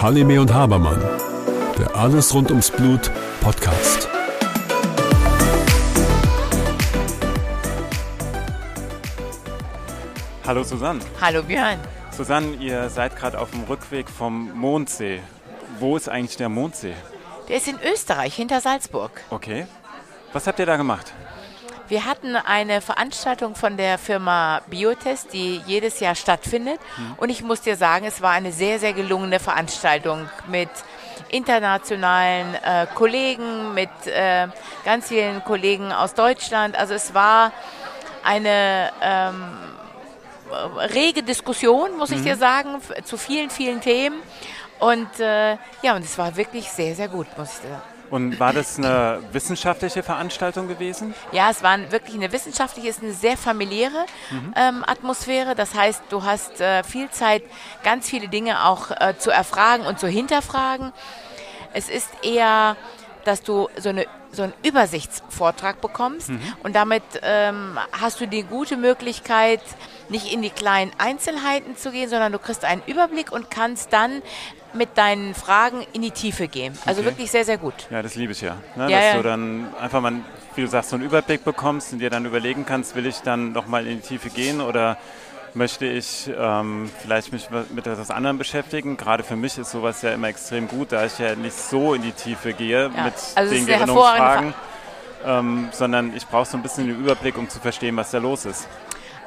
Halime und Habermann, der Alles rund ums Blut Podcast. Hallo Susanne. Hallo Björn. Susanne, ihr seid gerade auf dem Rückweg vom Mondsee. Wo ist eigentlich der Mondsee? Der ist in Österreich, hinter Salzburg. Okay. Was habt ihr da gemacht? Wir hatten eine Veranstaltung von der Firma Biotest, die jedes Jahr stattfindet. Mhm. Und ich muss dir sagen, es war eine sehr, sehr gelungene Veranstaltung mit internationalen äh, Kollegen, mit äh, ganz vielen Kollegen aus Deutschland. Also es war eine ähm, rege Diskussion, muss mhm. ich dir sagen, zu vielen, vielen Themen. Und äh, ja, und es war wirklich sehr, sehr gut, muss ich dir sagen. Und war das eine wissenschaftliche Veranstaltung gewesen? Ja, es war wirklich eine wissenschaftliche, ist eine sehr familiäre mhm. ähm, Atmosphäre. Das heißt, du hast äh, viel Zeit, ganz viele Dinge auch äh, zu erfragen und zu hinterfragen. Es ist eher, dass du so eine so einen Übersichtsvortrag bekommst mhm. und damit ähm, hast du die gute Möglichkeit, nicht in die kleinen Einzelheiten zu gehen, sondern du kriegst einen Überblick und kannst dann mit deinen Fragen in die Tiefe gehen. Also okay. wirklich sehr, sehr gut. Ja, das liebe ich ja. Ne? ja dass ja. du dann einfach mal, wie du sagst, so einen Überblick bekommst und dir dann überlegen kannst, will ich dann nochmal in die Tiefe gehen oder möchte ich ähm, vielleicht mich mit etwas anderem beschäftigen. Gerade für mich ist sowas ja immer extrem gut, da ich ja nicht so in die Tiefe gehe ja. mit also den Gerinnungsfragen, ähm, sondern ich brauche so ein bisschen den Überblick, um zu verstehen, was da los ist.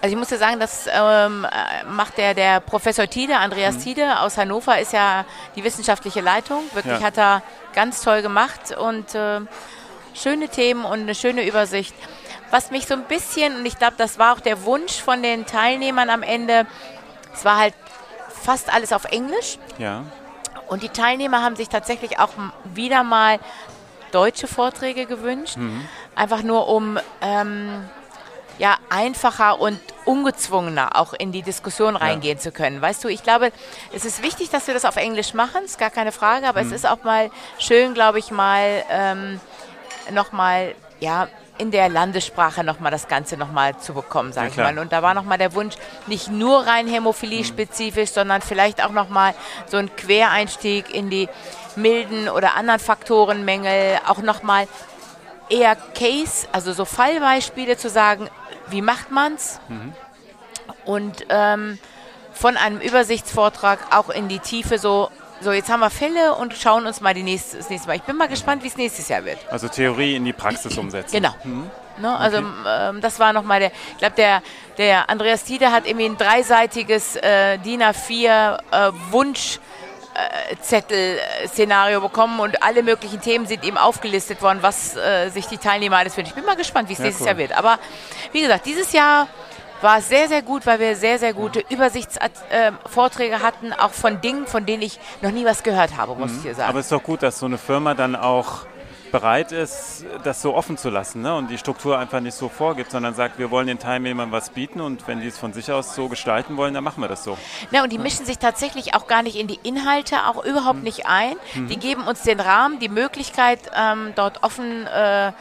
Also ich muss dir sagen, das ähm, macht der, der Professor Tiede, Andreas mhm. Tiede aus Hannover, ist ja die wissenschaftliche Leitung. Wirklich ja. hat er ganz toll gemacht und äh, schöne Themen und eine schöne Übersicht. Was mich so ein bisschen, und ich glaube, das war auch der Wunsch von den Teilnehmern am Ende, es war halt fast alles auf Englisch. Ja. Und die Teilnehmer haben sich tatsächlich auch wieder mal deutsche Vorträge gewünscht. Mhm. Einfach nur um ähm, ja, einfacher und ungezwungener auch in die Diskussion reingehen ja. zu können. Weißt du, ich glaube, es ist wichtig, dass wir das auf Englisch machen, ist gar keine Frage, aber mhm. es ist auch mal schön, glaube ich, mal ähm, nochmal, ja, in der Landessprache nochmal das Ganze nochmal zu bekommen, sage ja, ich mal. Und da war nochmal der Wunsch, nicht nur rein Hämophilie-spezifisch, mhm. sondern vielleicht auch nochmal so ein Quereinstieg in die milden oder anderen Faktorenmängel, auch nochmal eher Case, also so Fallbeispiele zu sagen, wie macht man's? Mhm. Und ähm, von einem Übersichtsvortrag auch in die Tiefe so, so jetzt haben wir Fälle und schauen uns mal die nächste, das nächste Mal. Ich bin mal gespannt, wie es nächstes Jahr wird. Also Theorie in die Praxis umsetzen. Genau. Mhm. Ne, also okay. ähm, das war nochmal der, ich glaube, der, der Andreas Diede hat irgendwie ein dreiseitiges äh, DIN A4 äh, Wunsch Zettel-Szenario bekommen und alle möglichen Themen sind ihm aufgelistet worden, was äh, sich die Teilnehmer alles wünschen. Ich bin mal gespannt, wie es ja, nächstes cool. Jahr wird. Aber wie gesagt, dieses Jahr war es sehr, sehr gut, weil wir sehr, sehr gute Übersichtsvorträge äh, hatten, auch von Dingen, von denen ich noch nie was gehört habe, muss mhm. ich dir sagen. Aber es ist doch gut, dass so eine Firma dann auch bereit ist, das so offen zu lassen ne? und die Struktur einfach nicht so vorgibt, sondern sagt, wir wollen den Teilnehmern was bieten und wenn die es von sich aus so gestalten wollen, dann machen wir das so. Na, und die mischen sich tatsächlich auch gar nicht in die Inhalte, auch überhaupt mhm. nicht ein. Mhm. Die geben uns den Rahmen, die Möglichkeit, ähm, dort offen äh,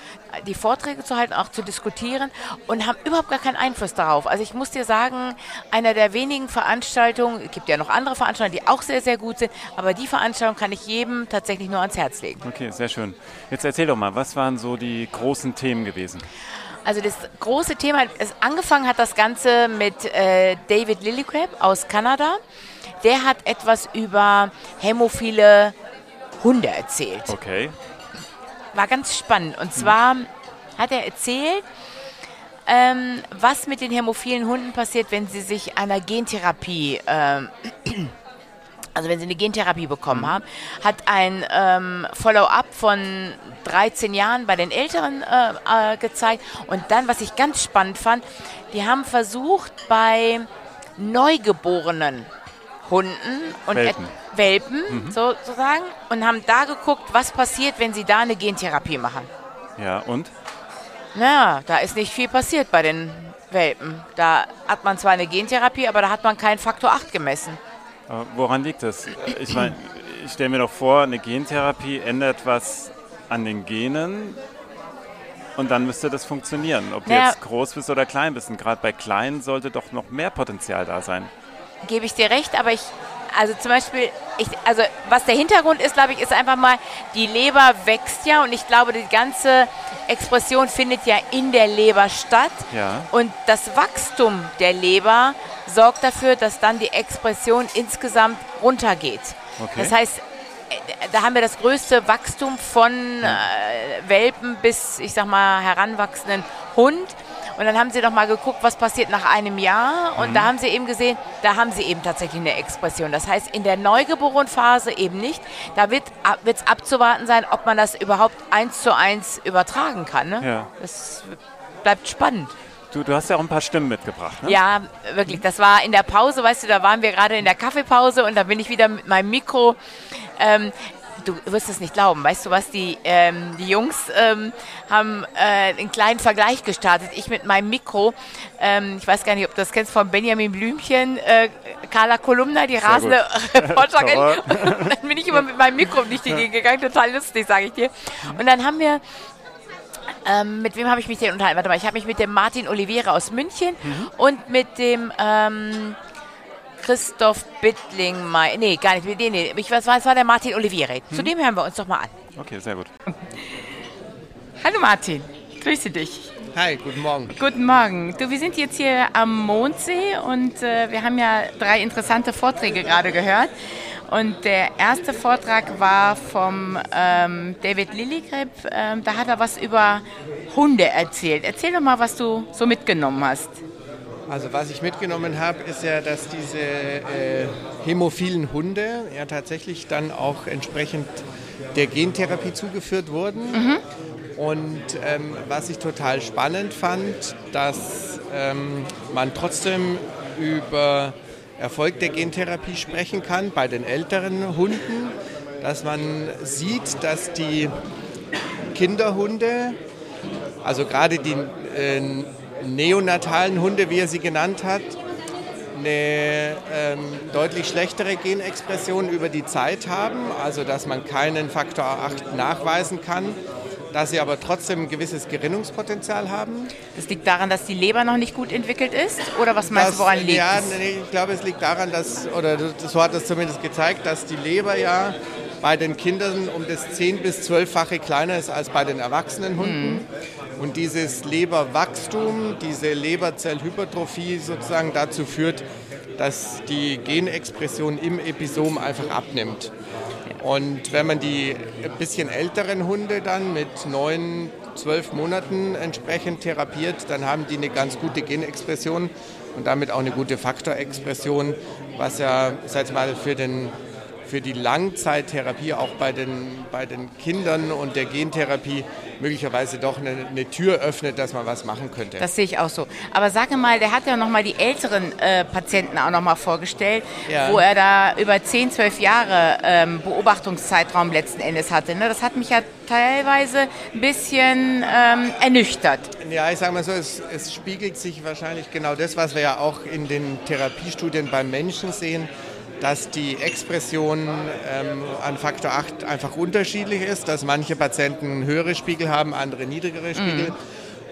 die Vorträge zu halten, auch zu diskutieren und haben überhaupt gar keinen Einfluss darauf. Also ich muss dir sagen, einer der wenigen Veranstaltungen, es gibt ja noch andere Veranstaltungen, die auch sehr, sehr gut sind, aber die Veranstaltung kann ich jedem tatsächlich nur ans Herz legen. Okay, sehr schön. Jetzt erzähl doch mal, was waren so die großen Themen gewesen? Also das große Thema, es, angefangen hat das Ganze mit äh, David Lillicrab aus Kanada. Der hat etwas über hämophile Hunde erzählt. Okay war ganz spannend. Und zwar hat er erzählt, ähm, was mit den hämophilen Hunden passiert, wenn sie sich einer Gentherapie, ähm, also wenn sie eine Gentherapie bekommen haben, hat ein ähm, Follow-up von 13 Jahren bei den Älteren äh, äh, gezeigt. Und dann, was ich ganz spannend fand, die haben versucht, bei Neugeborenen Hunden und Welpen, Welpen mhm. sozusagen und haben da geguckt, was passiert, wenn sie da eine Gentherapie machen. Ja, und? Naja, da ist nicht viel passiert bei den Welpen. Da hat man zwar eine Gentherapie, aber da hat man keinen Faktor 8 gemessen. Aber woran liegt das? Ich meine, ich stelle mir doch vor, eine Gentherapie ändert was an den Genen und dann müsste das funktionieren. Ob du Naja. jetzt groß bist oder klein bist. Und gerade bei kleinen sollte doch noch mehr Potenzial da sein. gebe ich dir recht, aber ich, also zum Beispiel, ich, also was der Hintergrund ist, glaube ich, ist einfach mal, die Leber wächst ja und ich glaube, die ganze Expression findet ja in der Leber statt. Ja. Und das Wachstum der Leber sorgt dafür, dass dann die Expression insgesamt runtergeht. Okay. Das heißt, äh, da haben wir das größte Wachstum von äh, Welpen bis, ich sag mal, heranwachsenden Hund. Und dann haben sie doch mal geguckt, was passiert nach einem Jahr. Und da haben sie eben gesehen, da haben sie eben tatsächlich eine Expression. Das heißt, in der Neugeborenphase eben nicht. Da wird es abzuwarten sein, ob man das überhaupt eins zu eins übertragen kann. Ne? Ja. Das bleibt spannend. Du, du hast ja auch ein paar Stimmen mitgebracht, ne? Ja, wirklich. Das war in der Pause, weißt du, da waren wir gerade in der Kaffeepause und da bin ich wieder mit meinem Mikro. Ähm, du wirst es nicht glauben. Weißt du was? Die, ähm, die Jungs ähm, haben äh, einen kleinen Vergleich gestartet. Ich mit meinem Mikro. Ähm, ich weiß gar nicht, ob du das kennst von Benjamin Blümchen, äh, Carla Kolumna, die rasende Reporterin. Und dann bin ich immer mit meinem Mikro nicht die gegangen. Total lustig, sage ich dir. Und dann haben wir ähm, mit wem habe ich mich denn unterhalten? Warte mal, ich habe mich mit dem Martin Oliveira aus München und mit dem ähm, Christoph Bittling, nee, gar nicht, mit dem, nee, ich, was war, es war der Martin Oliveira. Zu dem hören wir uns doch mal an. Okay, sehr gut. Hallo Martin, grüße dich. Hi, guten Morgen. Guten Morgen. Du, wir sind jetzt hier am Mondsee und äh, wir haben ja drei interessante Vorträge gerade gehört. Und der erste Vortrag war vom ähm, David Lilligrip. Ähm, da hat er was über Hunde erzählt. Erzähl doch mal, was du so mitgenommen hast. Also was ich mitgenommen habe, ist ja, dass diese äh, hämophilen Hunde ja tatsächlich dann auch entsprechend der Gentherapie zugeführt wurden. Und ähm, was ich total spannend fand, dass ähm, man trotzdem über Erfolg der Gentherapie sprechen kann bei den älteren Hunden, dass man sieht, dass die Kinderhunde, also gerade die äh, neonatalen Hunde, wie er sie genannt hat, eine ähm, deutlich schlechtere Genexpression über die Zeit haben, also dass man keinen Faktor 8 nachweisen kann, dass sie aber trotzdem ein gewisses Gerinnungspotenzial haben. Das liegt daran, dass die Leber noch nicht gut entwickelt ist? Oder was meinst du, woran liegt ja, nee, ich glaube, es liegt daran, dass, oder das- so hat es zumindest gezeigt, dass die Leber ja bei den Kindern um das 10- bis 12-fache kleiner ist als bei den erwachsenen Hunden. Mhm. Und dieses Leberwachstum, diese Leberzellhypertrophie sozusagen dazu führt, dass die Genexpression im Episom einfach abnimmt. Und wenn man die bisschen älteren Hunde dann mit neun, zwölf Monaten entsprechend therapiert, dann haben die eine ganz gute Genexpression und damit auch eine gute Faktorexpression, was ja, sag mal, für, den, für die Langzeittherapie auch bei den, bei den Kindern und der Gentherapie möglicherweise doch eine, eine Tür öffnet, dass man was machen könnte. Das sehe ich auch so. Aber sag mal, der hat ja noch mal die älteren äh, Patienten auch noch mal vorgestellt, Ja. wo er da über 10, 12 Jahre ähm, Beobachtungszeitraum letzten Endes hatte. Ne? Das hat mich ja teilweise ein bisschen ähm, ernüchtert. Ja, ich sage mal so, es, es spiegelt sich wahrscheinlich genau das, was wir ja auch in den Therapiestudien beim Menschen sehen, dass die Expression ähm, an Faktor 8 einfach unterschiedlich ist, dass manche Patienten höhere Spiegel haben, andere niedrigere Spiegel.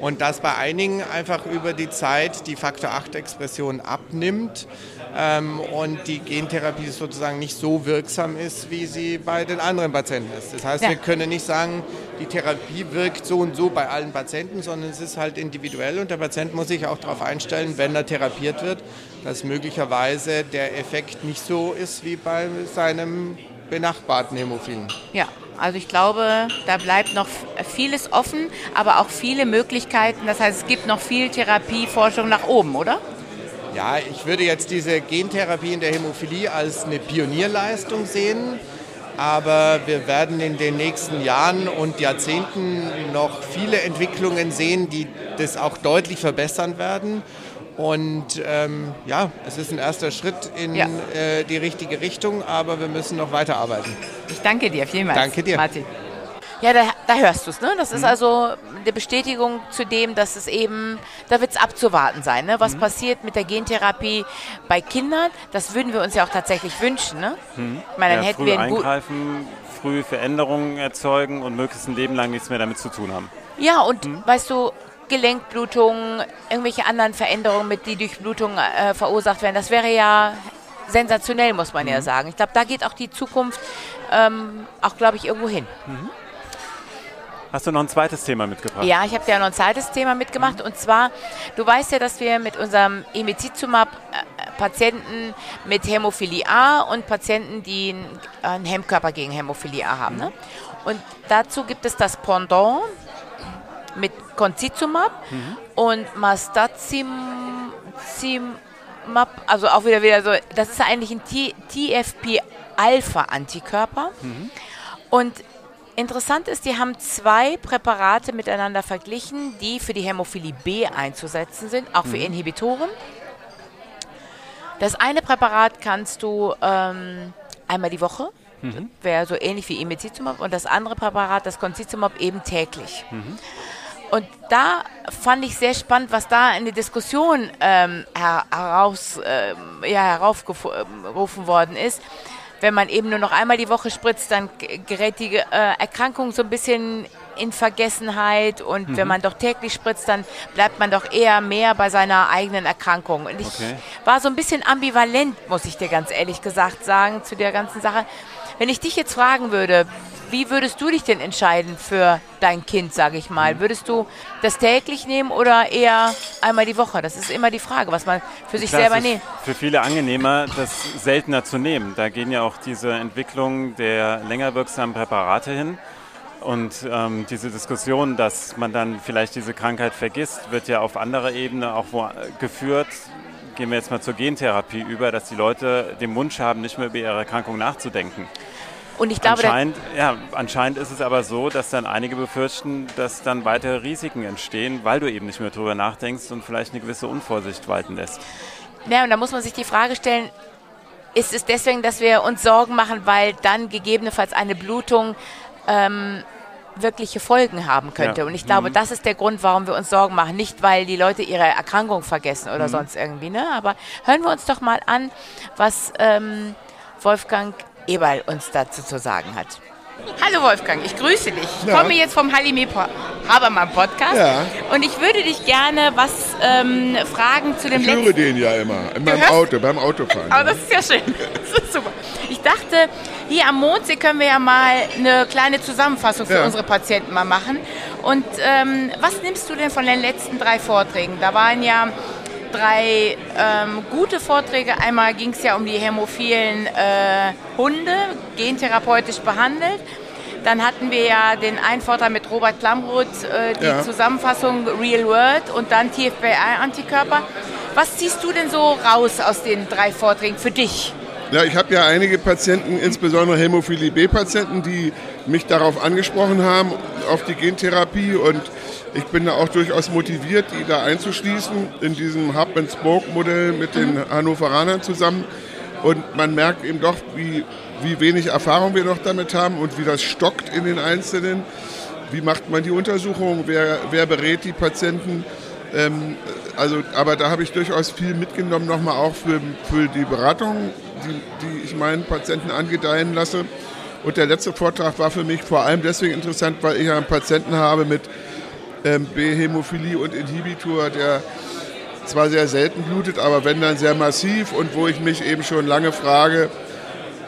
Und dass bei einigen einfach über die Zeit die Faktor 8-Expression abnimmt ähm, und die Gentherapie sozusagen nicht so wirksam ist, wie sie bei den anderen Patienten ist. Das heißt, Ja. wir können nicht sagen, die Therapie wirkt so und so bei allen Patienten, sondern es ist halt individuell und der Patient muss sich auch darauf einstellen, wenn er therapiert wird, dass möglicherweise der Effekt nicht so ist wie bei seinem benachbarten Hämophilen. Ja, also ich glaube, da bleibt noch vieles offen, aber auch viele Möglichkeiten. Das heißt, es gibt noch viel Therapieforschung nach oben, oder? Ja, ich würde jetzt diese Gentherapie in der Hämophilie als eine Pionierleistung sehen. Aber wir werden in den nächsten Jahren und Jahrzehnten noch viele Entwicklungen sehen, die das auch deutlich verbessern werden. Und ähm, ja, es ist ein erster Schritt in Ja. äh, die richtige Richtung, aber wir müssen noch weiterarbeiten. Ich danke dir vielmals. Danke dir. Martin. Ja, da, da hörst du es, ne? Das ist also eine Bestätigung zu dem, dass es eben, da wird es abzuwarten sein, ne? Was passiert mit der Gentherapie bei Kindern, das würden wir uns ja auch tatsächlich wünschen, ne? Ich meine, dann Ja, hätten wir einen eingreifen, früh Veränderungen erzeugen und möglichst ein Leben lang nichts mehr damit zu tun haben. Ja, und hm? weißt du, Gelenkblutungen, irgendwelche anderen Veränderungen, mit die durch Blutung äh, verursacht werden, das wäre ja sensationell, muss man mhm. ja sagen. Ich glaube, da geht auch die Zukunft ähm, auch, glaube ich, irgendwo hin. Mhm. Hast du noch ein zweites Thema mitgebracht? Ja, ich habe ja noch ein zweites Thema mitgemacht. Und zwar, du weißt ja, dass wir mit unserem Emicizumab äh, Patienten mit Hämophilie A und Patienten, die einen Hemmkörper gegen Hämophilie A haben. Ne? Und dazu gibt es das Pendant mit Concizumab mhm. und Mastazimab, also auch wieder wieder so, das ist eigentlich ein TFP-Alpha-Antikörper. Mhm. Und Interessant ist, die haben zwei Präparate miteinander verglichen, die für die Hämophilie B einzusetzen sind, auch für mhm. Inhibitoren. Das eine Präparat kannst du ähm, einmal die Woche, mhm. wäre so ähnlich wie Imizumab, und das andere Präparat, das Concizumab, eben täglich. Mhm. Und da fand ich sehr spannend, was da in der Diskussion ähm, heraus, ähm, ja, heraufgerufen worden ist wenn man eben nur noch einmal die Woche spritzt, dann gerät die äh, Erkrankung so ein bisschen in Vergessenheit und mhm. wenn man doch täglich spritzt, dann bleibt man doch eher mehr bei seiner eigenen Erkrankung. Und ich okay. war so ein bisschen ambivalent, muss ich dir ganz ehrlich gesagt sagen, zu der ganzen Sache. Wenn ich dich jetzt fragen würde, wie würdest du dich denn entscheiden für dein Kind, sage ich mal? Mhm. Würdest du das täglich nehmen oder eher einmal die Woche? Das ist immer die Frage, was man für sich Klar, selber nimmt. Für viele angenehmer, das seltener zu nehmen. Da gehen ja auch diese Entwicklung der länger wirksamen Präparate hin. Und ähm, diese Diskussion, dass man dann vielleicht diese Krankheit vergisst, wird ja auf anderer Ebene auch wo, geführt. Gehen wir jetzt mal zur Gentherapie über, dass die Leute den Wunsch haben, nicht mehr über ihre Erkrankung nachzudenken. Und ich glaube, anscheinend, ja, anscheinend ist es aber so, dass dann einige befürchten, dass dann weitere Risiken entstehen, weil du eben nicht mehr darüber nachdenkst und vielleicht eine gewisse Unvorsicht walten lässt. Ja, und da muss man sich die Frage stellen, ist es deswegen, dass wir uns Sorgen machen, weil dann gegebenenfalls eine Blutung ähm, wirkliche Folgen haben könnte. Ja. Und ich glaube, mhm. das ist der Grund, warum wir uns Sorgen machen. Nicht, weil die Leute ihre Erkrankung vergessen oder mhm. sonst irgendwie. Ne? Aber hören wir uns doch mal an, was ähm, Wolfgang Eberl uns dazu zu sagen hat. Hallo Wolfgang, ich grüße dich. Ich ja. komme jetzt vom Halime Habermann Podcast ja. und ich würde dich gerne was ähm, fragen zu dem ich letzten... Ich höre den ja immer, in meinem Auto, beim Autofahren. Aber das ist ja schön, das ist super. Ich dachte, hier am Mondsee können wir ja mal eine kleine Zusammenfassung für ja. unsere Patienten mal machen. Und ähm, was nimmst du denn von den letzten drei Vorträgen? Da waren ja drei ähm, gute Vorträge. Einmal ging es ja um die hämophilen äh, Hunde, gentherapeutisch behandelt. Dann hatten wir ja den einen Vortrag mit Robert Klamroth, äh, die ja. Zusammenfassung Real World und dann TFPI-Antikörper. Was ziehst du denn so raus aus den drei Vorträgen für dich? Ja, ich habe ja einige Patienten, insbesondere Hämophilie B-Patienten, die mich darauf angesprochen haben, auf die Gentherapie und ich bin da auch durchaus motiviert, die da einzuschließen in diesem Hub-and-Spoke-Modell mit den mhm. Hannoveranern zusammen. Und man merkt eben doch, wie, wie wenig Erfahrung wir noch damit haben und wie das stockt in den Einzelnen. Wie macht man die Untersuchung? Wer, wer berät die Patienten? Ähm, also, aber da habe ich durchaus viel mitgenommen, nochmal auch für, für die Beratung, die, die ich meinen Patienten angedeihen lasse. Und der letzte Vortrag war für mich vor allem deswegen interessant, weil ich einen Patienten habe mit ähm, B-Hämophilie und Inhibitor, der zwar sehr selten blutet, aber wenn dann sehr massiv und wo ich mich eben schon lange frage,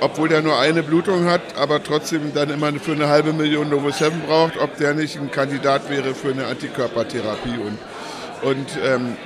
obwohl der nur eine Blutung hat, aber trotzdem dann immer für eine halbe Million Novoseven braucht, ob der nicht ein Kandidat wäre für eine Antikörpertherapie. Und, und ähm,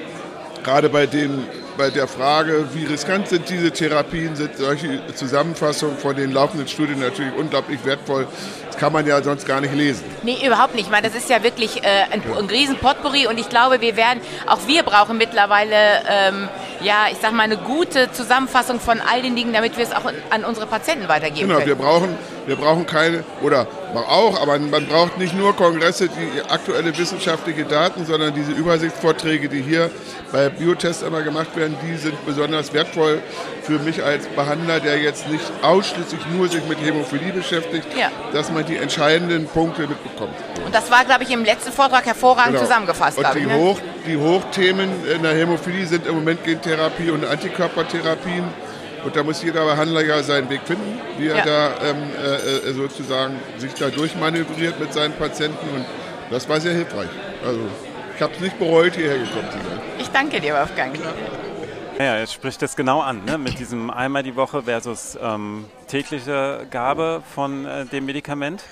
gerade bei, den, bei der Frage, wie riskant sind diese Therapien, sind solche Zusammenfassungen von den laufenden Studien natürlich unglaublich wertvoll, das kann man ja sonst gar nicht lesen. Nee, überhaupt nicht. Ich meine, das ist ja wirklich äh, ein, ein riesen Potpourri und ich glaube, wir werden, auch wir brauchen mittlerweile, ähm, ja, ich sag mal, eine gute Zusammenfassung von all den Dingen, damit wir es auch an unsere Patienten weitergeben genau, können. Genau, wir brauchen, wir brauchen keine, oder auch, aber man braucht nicht nur Kongresse, die aktuelle wissenschaftliche Daten, sondern diese Übersichtsvorträge, die hier bei Biotests immer gemacht werden, die sind besonders wertvoll für mich als Behandler, der jetzt nicht ausschließlich nur sich mit Hämophilie beschäftigt, ja. dass man die entscheidenden Punkte mitbekommt. Und das war, glaube ich, im letzten Vortrag hervorragend genau. zusammengefasst. Und die, ich, ne? Hoch, die Hochthemen in der Hämophilie sind im Moment Gentherapie und Antikörpertherapien. Und da muss jeder Behandler ja seinen Weg finden, wie er ja. da ähm, äh, äh, sozusagen sich da durchmanövriert mit seinen Patienten. Und Das war sehr hilfreich. Also ich habe es nicht bereut, hierher gekommen zu sein. Ich danke dir, Wolfgang. Ja, jetzt spricht das genau an, ne? mit diesem einmal die Woche versus ähm, tägliche Gabe von äh, dem Medikament.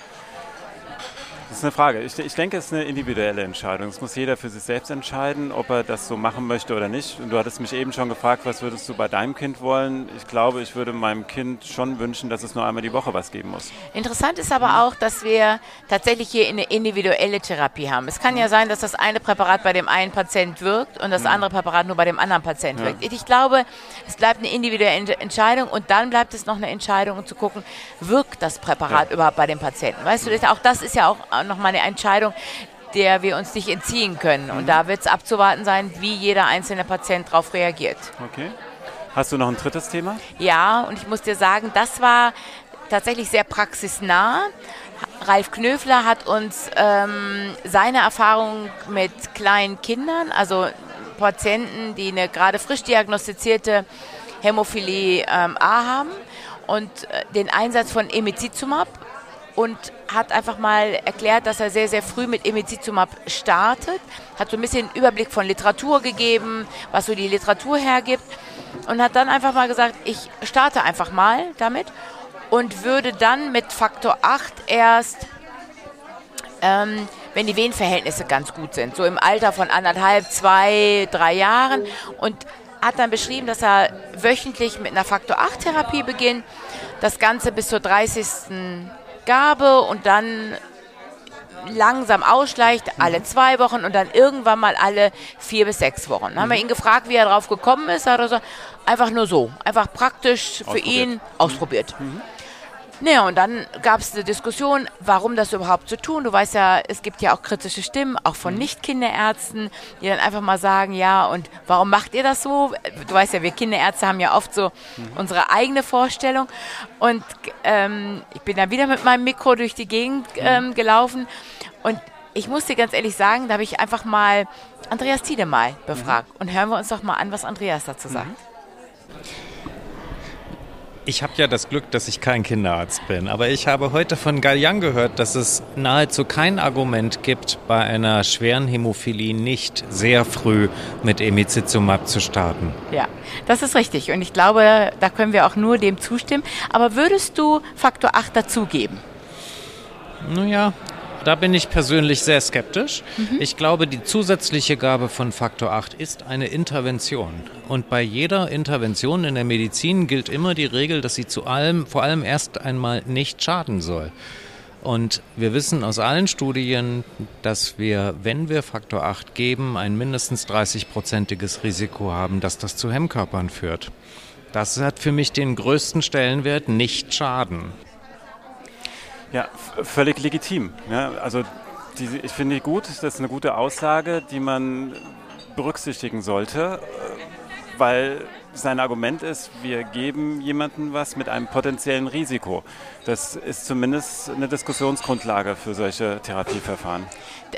Das ist eine Frage. Ich, ich, denke, es ist eine individuelle Entscheidung. Es muss jeder für sich selbst entscheiden, ob er das so machen möchte oder nicht. Und du hattest mich eben schon gefragt, was würdest du bei deinem Kind wollen? Ich glaube, ich würde meinem Kind schon wünschen, dass es nur einmal die Woche was geben muss. Interessant ist aber auch, dass wir tatsächlich hier eine individuelle Therapie haben. Es kann ja sein, dass das eine Präparat bei dem einen Patient wirkt und das andere Präparat nur bei dem anderen Patient ja. wirkt. Ich glaube, es bleibt eine individuelle Entscheidung und dann bleibt es noch eine Entscheidung, um zu gucken, wirkt das Präparat ja. überhaupt bei dem Patienten. Weißt du, auch das ist ja auch nochmal eine Entscheidung, der wir uns nicht entziehen können. Und mhm. da wird es abzuwarten sein, wie jeder einzelne Patient darauf reagiert. Okay. Hast du noch ein drittes Thema? Ja, und ich muss dir sagen, das war tatsächlich sehr praxisnah. Ralf Knöfler hat uns ähm, seine Erfahrung mit kleinen Kindern, also Patienten, die eine gerade frisch diagnostizierte Hämophilie ähm, A haben und äh, den Einsatz von Emicizumab und hat einfach mal erklärt, dass er sehr, sehr früh mit Emicizumab startet, hat so ein bisschen Überblick von Literatur gegeben, was so die Literatur hergibt. Und hat dann einfach mal gesagt, ich starte einfach mal damit und würde dann mit Faktor 8 erst, ähm, wenn die Venenverhältnisse ganz gut sind, so im Alter von anderthalb, zwei, drei Jahren. Und hat dann beschrieben, dass er wöchentlich mit einer Faktor 8 Therapie beginnt, das Ganze bis zur 30. Gabe und dann langsam ausschleicht, alle zwei Wochen und dann irgendwann mal alle vier bis sechs Wochen. Dann haben wir ihn gefragt, wie er drauf gekommen ist. Hat er so, einfach nur so, einfach praktisch für ihn ausprobiert. Mhm. Naja, und dann gab es eine Diskussion, warum das überhaupt zu tun. Du weißt ja, es gibt ja auch kritische Stimmen, auch von mhm. Nicht-Kinderärzten, die dann einfach mal sagen, ja, und warum macht ihr das so? Du weißt ja, wir Kinderärzte haben ja oft so mhm. unsere eigene Vorstellung. Und ähm, ich bin dann wieder mit meinem Mikro durch die Gegend mhm. ähm, gelaufen und ich muss dir ganz ehrlich sagen, da habe ich einfach mal Andreas Tiedemal befragt. Mhm. Und hören wir uns doch mal an, was Andreas dazu sagt. Mhm. Ich habe ja das Glück, dass ich kein Kinderarzt bin, aber ich habe heute von Gallian gehört, dass es nahezu kein Argument gibt, bei einer schweren Hämophilie nicht sehr früh mit Emicizumab zu starten. Ja, das ist richtig und ich glaube, da können wir auch nur dem zustimmen. Aber würdest du Faktor 8 dazugeben? Naja, da bin ich persönlich sehr skeptisch. Mhm. Ich glaube, die zusätzliche Gabe von Faktor 8 ist eine Intervention. Und bei jeder Intervention in der Medizin gilt immer die Regel, dass sie zu allem, vor allem erst einmal nicht schaden soll. Und wir wissen aus allen Studien, dass wir, wenn wir Faktor 8 geben, ein mindestens 30-prozentiges Risiko haben, dass das zu Hemmkörpern führt. Das hat für mich den größten Stellenwert, nicht schaden. Ja, völlig legitim. Ja, also die, ich finde die gut, das ist eine gute Aussage, die man berücksichtigen sollte, weil sein Argument ist, wir geben jemandem was mit einem potenziellen Risiko. Das ist zumindest eine Diskussionsgrundlage für solche Therapieverfahren.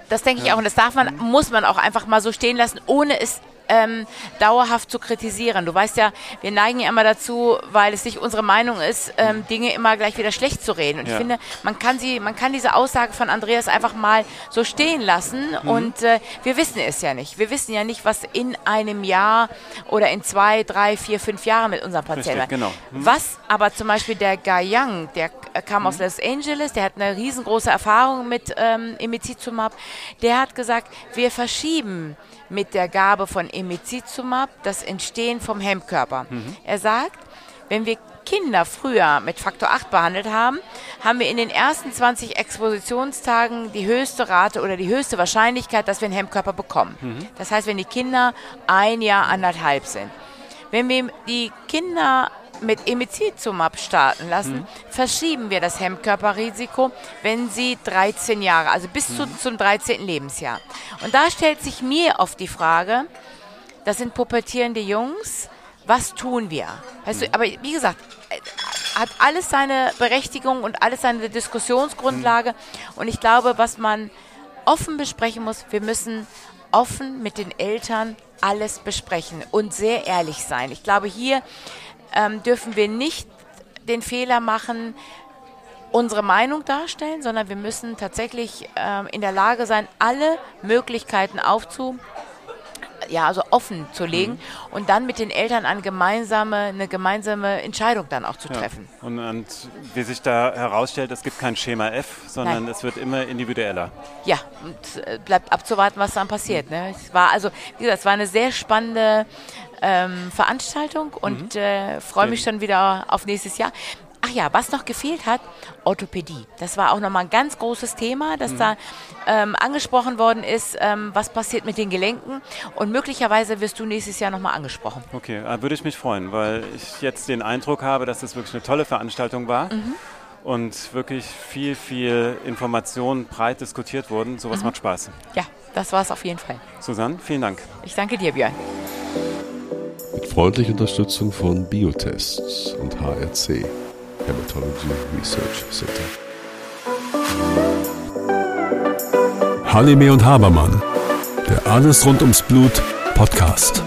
Das denke ich auch und das darf man, muss man auch einfach mal so stehen lassen, ohne es ähm, dauerhaft zu kritisieren. Du weißt ja, wir neigen ja immer dazu, weil es nicht unsere Meinung ist, ähm, Dinge immer gleich wieder schlecht zu reden. Und ja. ich finde, man kann sie, man kann diese Aussage von Andreas einfach mal so stehen lassen. Mhm. Und äh, wir wissen es ja nicht. Wir wissen ja nicht, was in einem Jahr oder in zwei, drei, vier, fünf Jahren mit unserem Patienten genau. Mhm. Was aber zum Beispiel der Guy Young, der kam mhm. aus Los Angeles, der hat eine riesengroße Erfahrung mit ähm, Emicizumab, der hat gesagt, wir verschieben mit der Gabe von Emicizumab das Entstehen vom Hemmkörper. Mhm. Er sagt, wenn wir Kinder früher mit Faktor 8 behandelt haben, haben wir in den ersten 20 Expositionstagen die höchste Rate oder die höchste Wahrscheinlichkeit, dass wir einen Hemmkörper bekommen. Mhm. Das heißt, wenn die Kinder ein Jahr, anderthalb sind. Wenn wir die Kinder mit Emicizumab starten lassen, mhm. verschieben wir das Hemmkörperrisiko, wenn sie 13 Jahre, also bis mhm. zu, zum 13. Lebensjahr. Und da stellt sich mir oft die Frage, das sind pubertierende Jungs, was tun wir? Weißt mhm. du, aber wie gesagt, äh, hat alles seine Berechtigung und alles seine Diskussionsgrundlage. Mhm. Und ich glaube, was man offen besprechen muss, wir müssen offen mit den Eltern alles besprechen und sehr ehrlich sein. Ich glaube, hier ähm, dürfen wir nicht den Fehler machen, unsere Meinung darstellen, sondern wir müssen tatsächlich ähm, in der Lage sein, alle Möglichkeiten aufzu ja, also offen zu legen mhm. und dann mit den Eltern eine gemeinsame, eine gemeinsame Entscheidung dann auch zu treffen. Ja. Und, und, wie sich da herausstellt, es gibt kein Schema F, sondern Nein. es wird immer individueller. Ja, und äh, bleibt abzuwarten, was dann passiert. Mhm. Ne? Es war also, wie gesagt, es war eine sehr spannende ähm, Veranstaltung und mhm. äh, freue mich schon wieder auf nächstes Jahr. Ach ja, was noch gefehlt hat, Orthopädie. Das war auch nochmal ein ganz großes Thema, dass mhm. da ähm, angesprochen worden ist, ähm, was passiert mit den Gelenken. Und möglicherweise wirst du nächstes Jahr nochmal angesprochen. Okay, äh, würde ich mich freuen, weil ich jetzt den Eindruck habe, dass das wirklich eine tolle Veranstaltung war. Mhm. Und wirklich viel, viel Informationen breit diskutiert wurden. Sowas mhm. macht Spaß. Ja, das war es auf jeden Fall. Susanne, vielen Dank. Ich danke dir, Björn. Mit freundlicher Unterstützung von Biotests und HRC. Hematology Research Center. Halime und Habermann, der Alles rund ums Blut Podcast.